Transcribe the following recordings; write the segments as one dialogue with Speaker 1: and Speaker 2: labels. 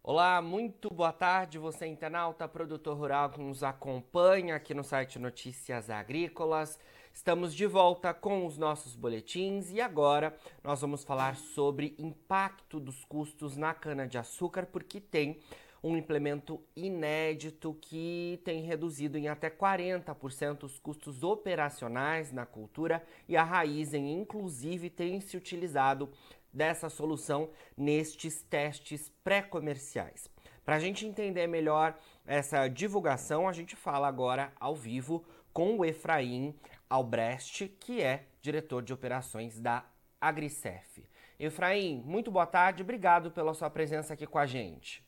Speaker 1: Olá, muito boa tarde, você internauta, produtor rural que nos acompanha aqui no site Notícias Agrícolas. Estamos de volta com os nossos boletins e agora nós vamos falar sobre impacto dos custos na cana-de-açúcar, porque tem um implemento inédito que tem reduzido em até 40% os custos operacionais na cultura e a Raizen, inclusive, tem se utilizado dessa solução nestes testes pré-comerciais. Para a gente entender melhor essa divulgação, a gente fala agora ao vivo com o Efraim Albrecht, que é diretor de operações da Agricef. Efraim, muito boa tarde, obrigado pela sua presença aqui com a gente.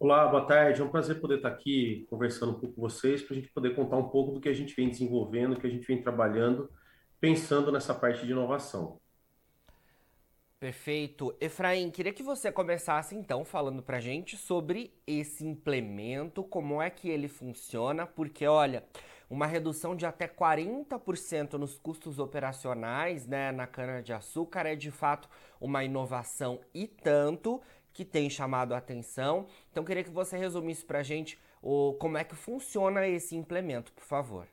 Speaker 2: Olá, boa tarde. É um prazer poder estar aqui conversando um pouco com vocês para a gente poder contar um pouco do que a gente vem desenvolvendo, do que a gente vem trabalhando, pensando nessa parte de inovação.
Speaker 1: Perfeito. Efraim, queria que você começasse então falando pra gente sobre esse implemento, como é que ele funciona, porque olha, uma redução de até 40% nos custos operacionais né, na cana-de-açúcar é de fato uma inovação e tanto que tem chamado a atenção. Então, queria que você resumisse para a gente o, como é que funciona esse implemento, por favor.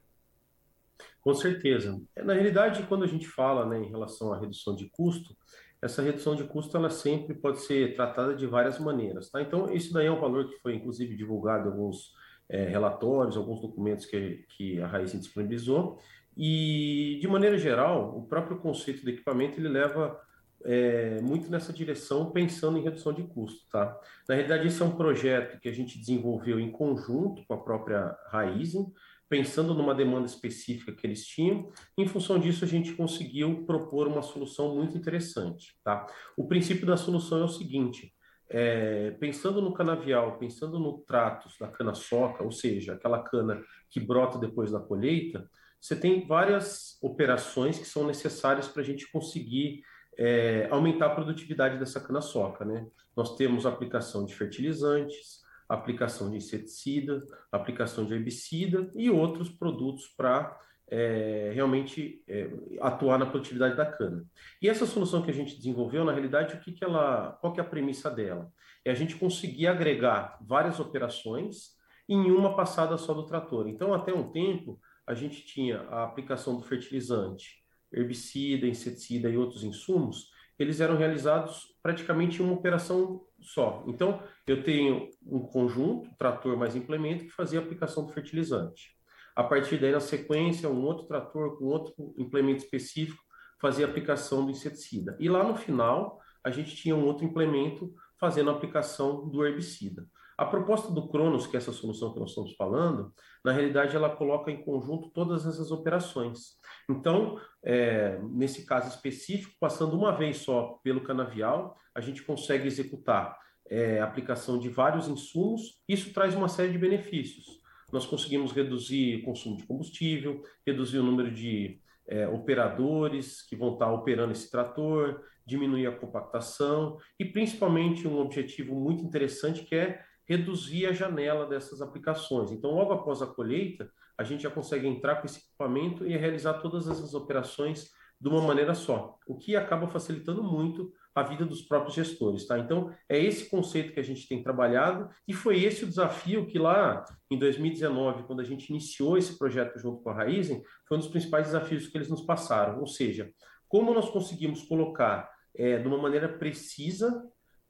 Speaker 2: Com certeza. Na realidade, quando a gente fala né, em relação à redução de custo, essa redução de custo ela sempre pode ser tratada de várias maneiras. Tá? Então, isso daí é um valor que foi inclusive divulgado em alguns é, relatórios, alguns documentos que, que a Raiz disponibilizou. E, de maneira geral, o próprio conceito do equipamento ele leva é, muito nessa direção, pensando em redução de custo. Tá? Na realidade, esse é um projeto que a gente desenvolveu em conjunto com a própria Raizen, pensando numa demanda específica que eles tinham. Em função disso, a gente conseguiu propor uma solução muito interessante. Tá? O princípio da solução é o seguinte: é, pensando no canavial, pensando no tratos da cana-soca, ou seja, aquela cana que brota depois da colheita, você tem várias operações que são necessárias para a gente conseguir é, aumentar a produtividade dessa cana-soca. Né? Nós temos aplicação de fertilizantes, aplicação de inseticida, aplicação de herbicida e outros produtos para é, realmente é, atuar na produtividade da cana. E essa solução que a gente desenvolveu, na realidade, o que, que ela, qual que é a premissa dela? É a gente conseguir agregar várias operações em uma passada só do trator. Então, até um tempo, a gente tinha a aplicação do fertilizante, herbicida, inseticida e outros insumos, eles eram realizados praticamente em uma operação só. Então, eu tenho um conjunto, trator mais implemento, que fazia a aplicação do fertilizante. A partir daí, na sequência, um outro trator com outro implemento específico fazia a aplicação do inseticida. E lá no final, a gente tinha um outro implemento fazendo a aplicação do herbicida. A proposta do Cronos, que é essa solução que nós estamos falando, na realidade ela coloca em conjunto todas essas operações. Então, é, nesse caso específico, passando uma vez só pelo canavial, a gente consegue executar é, aplicação de vários insumos. Isso traz uma série de benefícios. Nós conseguimos reduzir o consumo de combustível, reduzir o número de é, operadores que vão estar operando esse trator, diminuir a compactação e principalmente um objetivo muito interessante que é reduzir a janela dessas aplicações. Então, logo após a colheita, a gente já consegue entrar com esse equipamento e realizar todas essas operações de uma maneira só, o que acaba facilitando muito a vida dos próprios gestores, tá? Então, é esse conceito que a gente tem trabalhado e foi esse o desafio que lá em 2019, quando a gente iniciou esse projeto junto com a Raizen, foi um dos principais desafios que eles nos passaram, ou seja, como nós conseguimos colocar é, de uma maneira precisa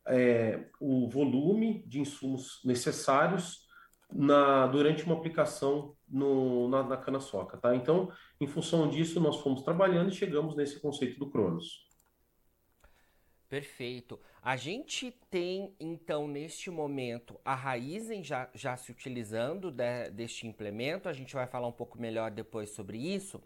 Speaker 2: é, o volume de insumos necessários na, durante uma aplicação no, na, na cana-soca. Tá? Então, em função disso, nós fomos trabalhando e chegamos nesse conceito do Cronos.
Speaker 1: Perfeito. A gente tem, então, neste momento, a Raizen já, já se utilizando de, deste implemento. A gente vai falar um pouco melhor depois sobre isso.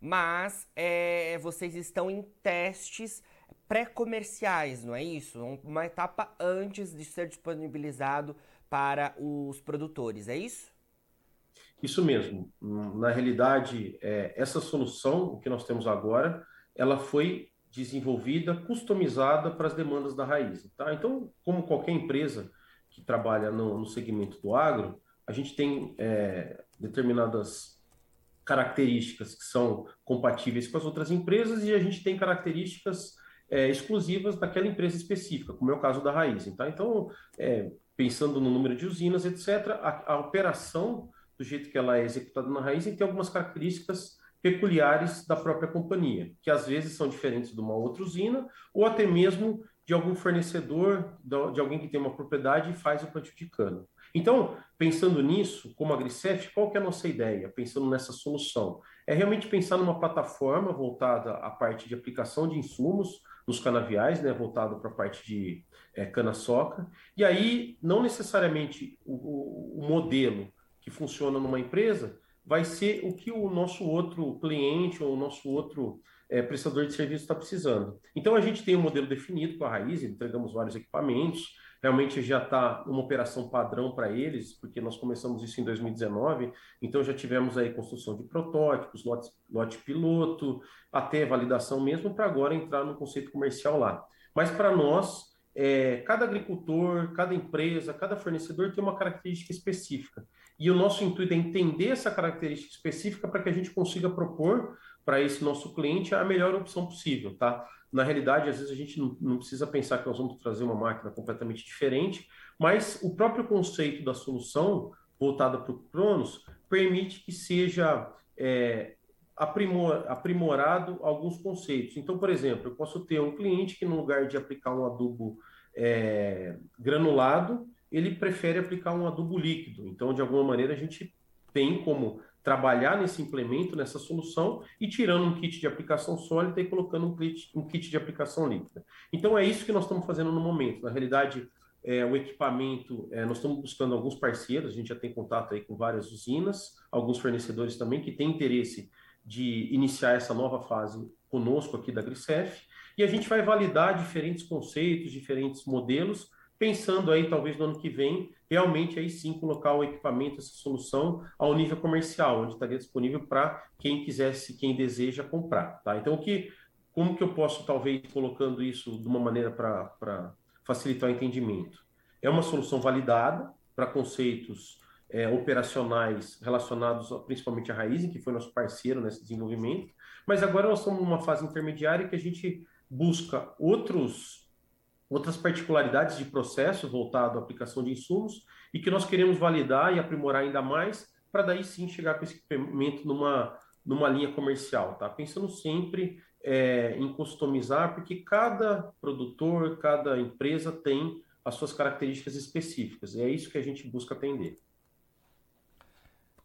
Speaker 1: Mas é, vocês estão em testes pré-comerciais, não é isso? Uma etapa antes de ser disponibilizado para os produtores, é isso?
Speaker 2: Isso mesmo. Na realidade, é, essa solução, o que nós temos agora, ela foi desenvolvida, customizada para as demandas da raiz. Tá? Então, como qualquer empresa que trabalha no, no segmento do agro, a gente tem é, determinadas características que são compatíveis com as outras empresas e a gente tem características é, exclusivas daquela empresa específica, como é o caso da Raizen. Tá? Então, é, pensando no número de usinas, etc., a, a, operação, do jeito que ela é executada na Raizen, tem algumas características peculiares da própria companhia, que às vezes são diferentes de uma outra usina, ou até mesmo de algum fornecedor, de alguém que tem uma propriedade e faz o plantio de cana. Então, pensando nisso, como AgriCef, qual que é a nossa ideia? Pensando nessa solução, é realmente pensar numa plataforma voltada à parte de aplicação de insumos nos canaviais, né, voltada para a parte de é, cana-soca, e aí não necessariamente o, o modelo que funciona numa empresa vai ser o que o nosso outro cliente ou o nosso outro é, prestador de serviço está precisando. Então a gente tem um modelo definido com a Raiz, entregamos vários equipamentos, realmente já está uma operação padrão para eles, porque nós começamos isso em 2019, então já tivemos aí construção de protótipos, lote, lote piloto, até validação mesmo, para agora entrar no conceito comercial lá. Mas para nós, é, cada agricultor, cada empresa, cada fornecedor tem uma característica específica. E o nosso intuito é entender essa característica específica para que a gente consiga propor para esse nosso cliente a melhor opção possível, tá? Na realidade, às vezes a gente não, não, precisa pensar que nós vamos trazer uma máquina completamente diferente, mas o próprio conceito da solução voltada para o Cronos permite que seja é, aprimor, aprimorado alguns conceitos. Então, por exemplo, eu posso ter um cliente que no lugar de aplicar um adubo é, granulado, ele prefere aplicar um adubo líquido. Então, de alguma maneira, a gente tem como trabalhar nesse implemento, nessa solução, e tirando um kit de aplicação sólida e colocando um kit, um kit de aplicação líquida. Então é isso que nós estamos fazendo no momento. Na realidade, é, o equipamento, é, nós estamos buscando alguns parceiros, a gente já tem contato aí com várias usinas, alguns fornecedores também que têm interesse de iniciar essa nova fase conosco aqui da Grisef, e a gente vai validar diferentes conceitos, diferentes modelos, pensando aí talvez no ano que vem realmente aí sim colocar o equipamento, essa solução ao nível comercial, onde estaria disponível para quem quisesse, quem deseja comprar, tá? Então o que, como que eu posso talvez colocando isso de uma maneira para facilitar o entendimento? É uma solução validada para conceitos é, operacionais relacionados principalmente à Raizen, que foi nosso parceiro nesse desenvolvimento, mas agora nós estamos numa fase intermediária que a gente busca outros outras particularidades de processo voltado à aplicação de insumos e que nós queremos validar e aprimorar ainda mais para daí sim chegar com esse equipamento numa, numa linha comercial, tá? Pensando sempre é, em customizar, porque cada produtor, cada empresa tem as suas características específicas, e é isso que a gente busca atender.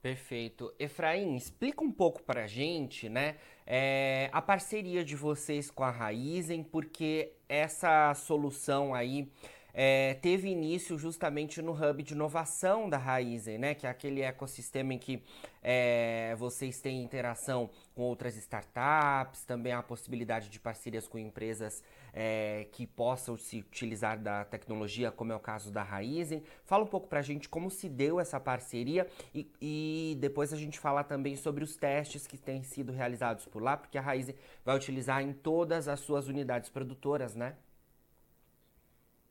Speaker 1: Perfeito. Efraim, explica um pouco para a gente, né, é, a parceria de vocês com a Raizen, porque essa solução aí é, teve início justamente no hub de inovação da Raizen, né? Que é aquele ecossistema em que é, vocês têm interação com outras startups, também a possibilidade de parcerias com empresas é, que possam se utilizar da tecnologia, como é o caso da Raizen. Fala um pouco para a gente como se deu essa parceria e, e, depois a gente fala também sobre os testes que têm sido realizados por lá, porque a Raizen vai utilizar em todas as suas unidades produtoras, né?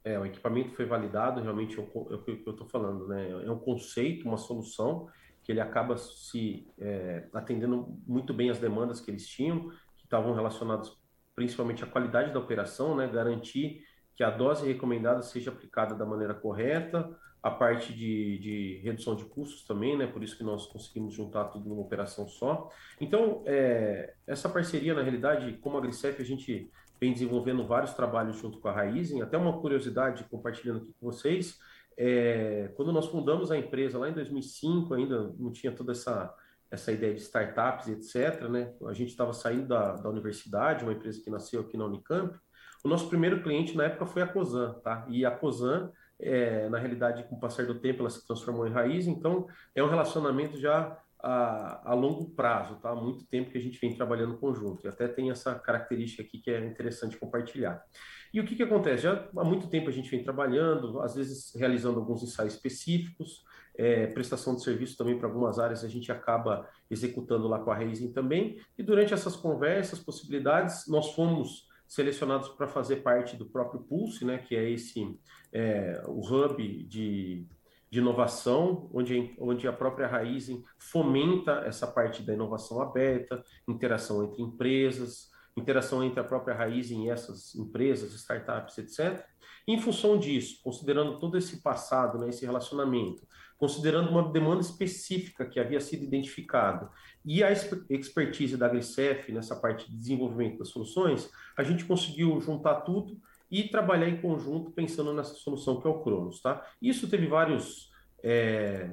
Speaker 2: É, o equipamento foi validado, realmente é o, é que eu estou falando, né? É um conceito, uma solução que ele acaba se é, atendendo muito bem as demandas que eles tinham, que estavam relacionadas principalmente à qualidade da operação, né? Garantir que a dose recomendada seja aplicada da maneira correta, a parte de, de redução de custos também, né? Por isso que nós conseguimos juntar tudo numa operação só. Então, é, essa parceria, na realidade, como a Grisef, a gente vem desenvolvendo vários trabalhos junto com a Raizen. Até uma curiosidade, compartilhando aqui com vocês, é, quando nós fundamos a empresa lá em 2005, ainda não tinha toda essa, essa ideia de startups, etc. Né? A gente estava saindo da, da universidade, uma empresa que nasceu aqui na Unicamp. O nosso primeiro cliente na época foi a Cosan, tá? E a Cosan, é, na realidade, com o passar do tempo, ela se transformou em raiz, então é um relacionamento já a, a, longo prazo, tá? Há muito tempo que a gente vem trabalhando conjunto. E até tem essa característica aqui que é interessante compartilhar. E o que, que acontece? Já há muito tempo a gente vem trabalhando, às vezes realizando alguns ensaios específicos, é, prestação de serviço também para algumas áreas a gente acaba executando lá com a Racing também. E durante essas conversas, possibilidades, nós fomos selecionados para fazer parte do próprio Pulse, né, que é esse é, o hub de de inovação, onde, onde a própria Raizen fomenta essa parte da inovação aberta, interação entre empresas, interação entre a própria raiz e essas empresas, startups, etc. Em função disso, considerando todo esse passado, né, esse relacionamento, considerando uma demanda específica que havia sido identificada e a expertise da Glicef nessa parte de desenvolvimento das soluções, a gente conseguiu juntar tudo e trabalhar em conjunto pensando nessa solução que é o Cronos. Tá? Isso teve vários, é,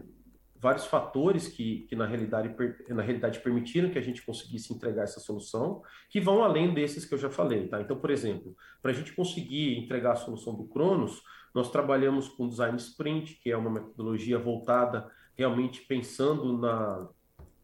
Speaker 2: vários fatores que, que na, realidade, na realidade permitiram que a gente conseguisse entregar essa solução, que vão além desses que eu já falei. Tá? Então, por exemplo, para a gente conseguir entregar a solução do Cronos, nós trabalhamos com design sprint, que é uma metodologia voltada realmente pensando na,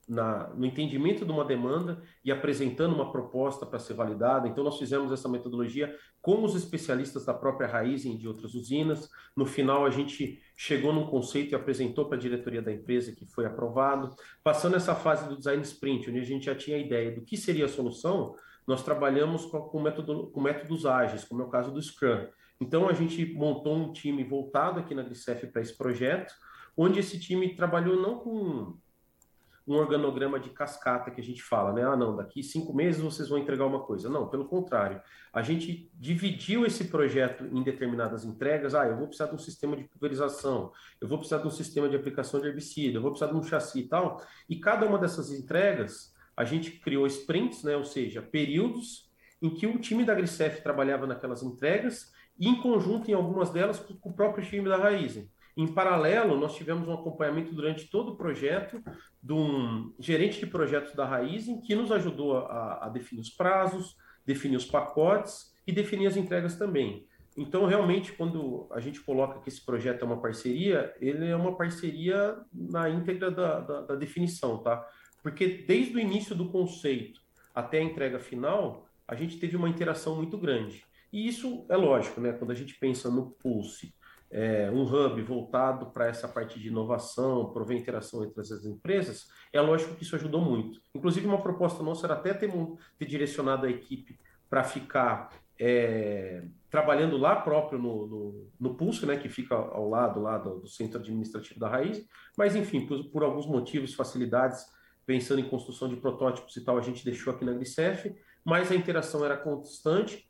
Speaker 2: na, no entendimento de uma demanda e apresentando uma proposta para ser validada. Então, nós fizemos essa metodologia com os especialistas da própria raiz e de outras usinas. No final, a gente chegou num conceito e apresentou para a diretoria da empresa, que foi aprovado. Passando essa fase do design sprint, onde a gente já tinha a ideia do que seria a solução, nós trabalhamos com, com, método, com métodos ágeis, como é o caso do Scrum. Então, a gente montou um time voltado aqui na Glicef para esse projeto, onde esse time trabalhou não com um organograma de cascata que a gente fala, né? Ah, não, daqui cinco meses vocês vão entregar uma coisa. Não, pelo contrário. A gente dividiu esse projeto em determinadas entregas. Ah, eu vou precisar de um sistema de pulverização, eu vou precisar de um sistema de aplicação de herbicida, eu vou precisar de um chassi e tal. E cada uma dessas entregas, a gente criou sprints, né? Ou seja, períodos em que o time da Grisef trabalhava naquelas entregas e em conjunto em algumas delas com o próprio time da Raizen. Em paralelo, nós tivemos um acompanhamento durante todo o projeto de um gerente de projetos da Raizen que nos ajudou a, a definir os prazos, definir os pacotes e definir as entregas também. Então, realmente, quando a gente coloca que esse projeto é uma parceria, ele é uma parceria na íntegra da, da, da definição, tá? Porque desde o início do conceito até a entrega final, a gente teve uma interação muito grande. E isso é lógico, né? Quando a gente pensa no Pulse, é, um hub voltado para essa parte de inovação, prover interação entre as empresas, é lógico que isso ajudou muito. Inclusive, uma proposta nossa era até ter, ter direcionado a equipe para ficar é, trabalhando lá próprio no, no, no, Pulse, né, que fica ao lado lá do, do centro administrativo da Raiz, mas enfim, por, por, alguns motivos, facilidades, pensando em construção de protótipos e tal, a gente deixou aqui na Glicef, mas a interação era constante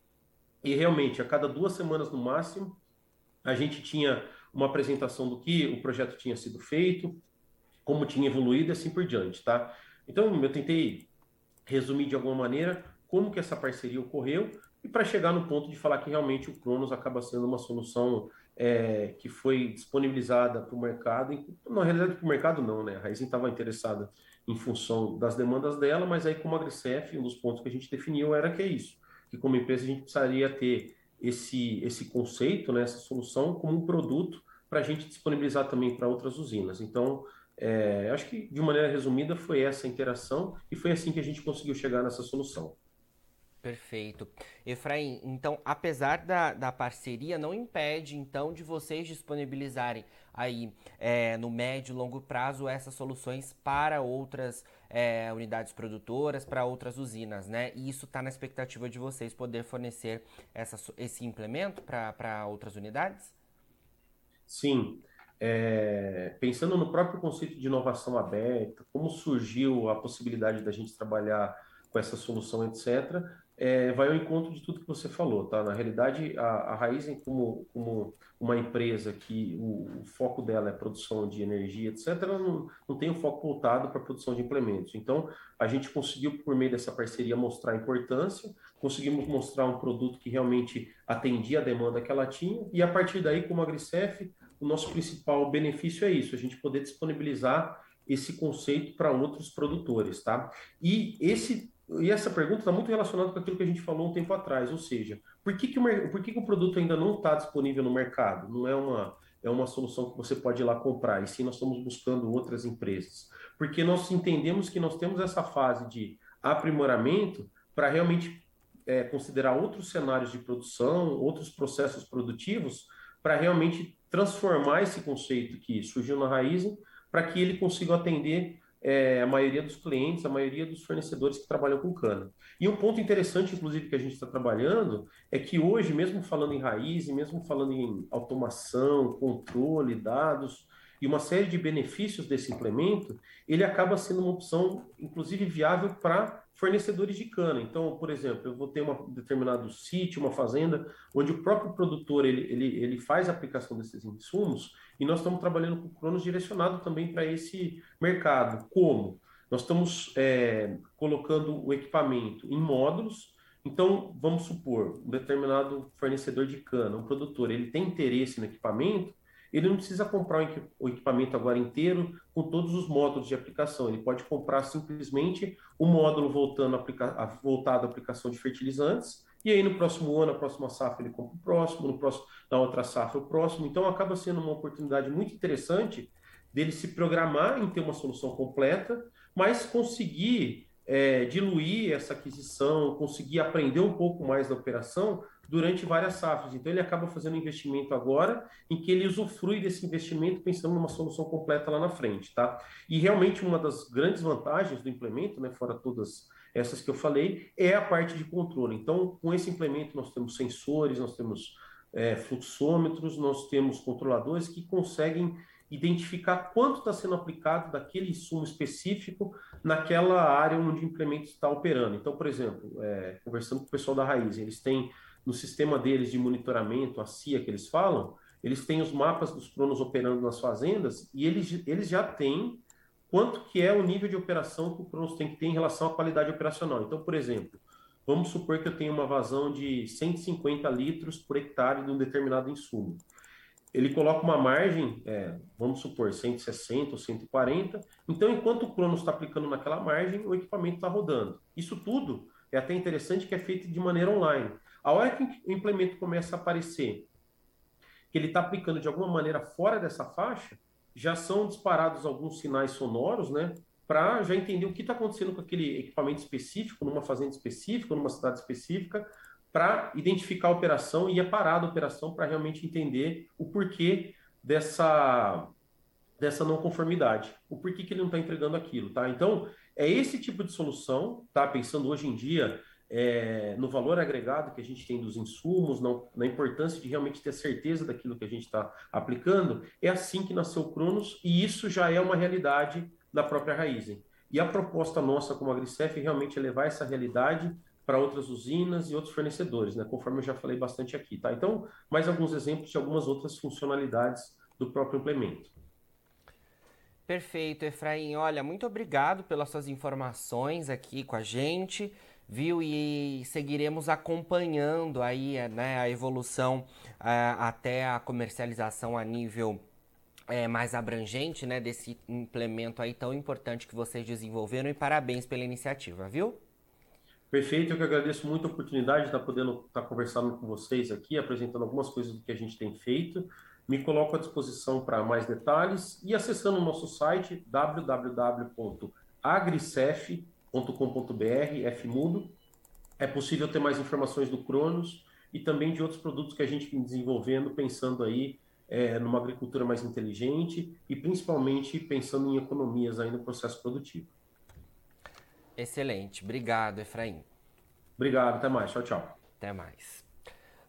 Speaker 2: e realmente, a cada duas semanas no máximo, a gente tinha uma apresentação do que o projeto tinha sido feito, como tinha evoluído e assim por diante, tá? Então, eu tentei resumir de alguma maneira como que essa parceria ocorreu e para chegar no ponto de falar que realmente o Cronos acaba sendo uma solução é, que foi disponibilizada para o mercado, na realidade para o mercado não, né? A Raizen estava interessada em função das demandas dela, mas aí como a Grecef, um dos pontos que a gente definiu era que é isso, que como empresa a gente precisaria ter esse, esse conceito, né, essa solução, como um produto para a gente disponibilizar também para outras usinas. Então, é, acho que de maneira resumida foi essa interação e foi assim que a gente conseguiu chegar nessa solução.
Speaker 1: Perfeito. Efraim, então, apesar da, da parceria, não impede, então, de vocês disponibilizarem aí é, no médio e longo prazo essas soluções para outras é, unidades produtoras, para outras usinas, né? E isso está na expectativa de vocês poder fornecer essa, esse implemento para outras unidades?
Speaker 2: Sim. É, pensando no próprio conceito de inovação aberta, como surgiu a possibilidade da gente trabalhar com essa solução, etc., é, vai ao encontro de tudo que você falou, tá? Na realidade, a, a Raizen, como, como uma empresa que o, o, foco dela é produção de energia, etc., ela não, não tem o foco voltado para a produção de implementos. Então, a gente conseguiu, por meio dessa parceria, mostrar a importância, conseguimos mostrar um produto que realmente atendia a demanda que ela tinha, e a partir daí, como a Agricef, o nosso principal benefício é isso, a gente poder disponibilizar esse conceito para outros produtores, tá? E esse e essa pergunta está muito relacionada com aquilo que a gente falou um tempo atrás, ou seja, por que, que, o, por que, que o produto ainda não está disponível no mercado? Não é uma, é uma solução que você pode ir lá comprar, e sim nós estamos buscando outras empresas. Porque nós entendemos que nós temos essa fase de aprimoramento para realmente é, considerar outros cenários de produção, outros processos produtivos, para realmente transformar esse conceito que surgiu na raiz, para que ele consiga atender é, a maioria dos clientes, a maioria dos fornecedores que trabalham com cana. E um ponto interessante, inclusive, que a gente está trabalhando é que hoje, mesmo falando em raiz, mesmo falando em automação, controle, dados, e uma série de benefícios desse implemento, ele acaba sendo uma opção, inclusive, viável para fornecedores de cana. Então, por exemplo, eu vou ter um determinado sítio, uma fazenda, onde o próprio produtor ele, ele, ele faz a aplicação desses insumos, e nós estamos trabalhando com o Cronos direcionado também para esse mercado. Como? Nós estamos é, colocando o equipamento em módulos, então, vamos supor, um determinado fornecedor de cana, um produtor, ele tem interesse no equipamento, ele não precisa comprar o equipamento agora inteiro com todos os módulos de aplicação. Ele pode comprar simplesmente o módulo voltando a voltado à aplicação de fertilizantes, e aí no próximo ano, na próxima safra, ele compra o próximo, no próximo, na outra safra, o próximo. Então acaba sendo uma oportunidade muito interessante dele se programar em ter uma solução completa, mas conseguir é, diluir essa aquisição, conseguir aprender um pouco mais da operação durante várias safras. Então, ele acaba fazendo um investimento agora em que ele usufrui desse investimento pensando numa solução completa lá na frente, tá? E realmente uma das grandes vantagens do implemento, né, fora todas essas que eu falei, é a parte de controle. Então, com esse implemento, nós temos sensores, nós temos é, fluxômetros, nós temos controladores que conseguem identificar quanto está sendo aplicado daquele insumo específico naquela área onde o implemento está operando. Então, por exemplo, é, conversando com o pessoal da Raiz, eles têm no sistema deles de monitoramento, a CIA que eles falam, eles têm os mapas dos cronos operando nas fazendas e eles, eles já têm quanto que é o nível de operação que o cronos tem que ter em relação à qualidade operacional. Então, por exemplo, vamos supor que eu tenho uma vazão de 150 litros por hectare de um determinado insumo ele coloca uma margem, é, vamos supor, 160 ou 140. Então, enquanto o Cronos está aplicando naquela margem, o equipamento está rodando. Isso tudo é até interessante que é feito de maneira online. A hora que o implemento começa a aparecer, que ele está aplicando de alguma maneira fora dessa faixa, já são disparados alguns sinais sonoros, né? Para já entender o que está acontecendo com aquele equipamento específico, numa fazenda específica, numa cidade específica, para identificar a operação e a parar da operação para realmente entender o porquê dessa, dessa não conformidade, o porquê que ele não está entregando aquilo, tá? Então, é esse tipo de solução, tá? Pensando hoje em dia é, no valor agregado que a gente tem dos insumos, na importância de realmente ter certeza daquilo que a gente está aplicando, é assim que nasceu o Cronos e isso já é uma realidade da própria Raizen. E a proposta nossa como AgriCef realmente é levar essa realidade para outras usinas e outros fornecedores, né? conforme eu já falei bastante aqui. Tá? Então, mais alguns exemplos de algumas outras funcionalidades do próprio implemento.
Speaker 1: Perfeito, Efraim. Olha, muito obrigado pelas suas informações aqui com a gente, viu? E seguiremos acompanhando aí né, a evolução uh, até a comercialização a nível é, mais abrangente né, desse implemento aí tão importante que vocês desenvolveram e parabéns pela iniciativa, viu?
Speaker 2: Perfeito, eu que agradeço muito a oportunidade de estar podendo estar conversando com vocês aqui, apresentando algumas coisas do que a gente tem feito. Me coloco à disposição para mais detalhes e acessando o nosso site www.agricef.com.br, Fmudo, é possível ter mais informações do Cronos e também de outros produtos que a gente vem desenvolvendo, pensando aí é, numa agricultura mais inteligente e principalmente pensando em economias aí no processo produtivo.
Speaker 1: Excelente. Obrigado, Efraim.
Speaker 2: Obrigado. Até mais. Tchau, tchau.
Speaker 1: Até mais.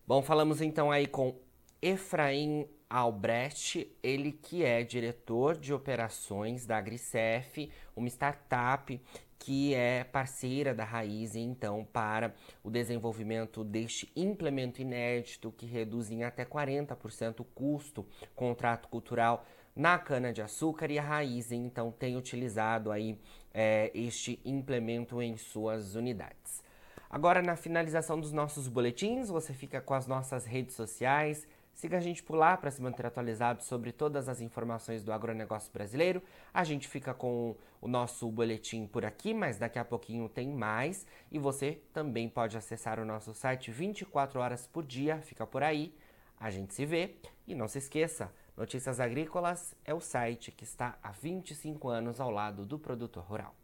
Speaker 1: Bom, falamos então aí com Efraim Albrecht, ele que é diretor de operações da Agricef, uma startup que é parceira da Raiz, então, para o desenvolvimento deste implemento inédito que reduz em até 40% o custo contrato cultural na cana-de-açúcar e a Raiz, então, tem utilizado aí é, este implemento em suas unidades. Agora, na finalização dos nossos boletins, você fica com as nossas redes sociais. Siga a gente por lá para se manter atualizado sobre todas as informações do agronegócio brasileiro. A gente fica com o nosso boletim por aqui, mas daqui a pouquinho tem mais. E você também pode acessar o nosso site 24 horas por dia, fica por aí. A gente se vê e não se esqueça, Notícias Agrícolas é o site que está há 25 anos ao lado do produtor rural.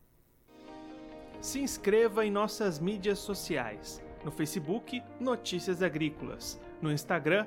Speaker 3: Se inscreva em nossas mídias sociais. No Facebook, Notícias Agrícolas. No Instagram,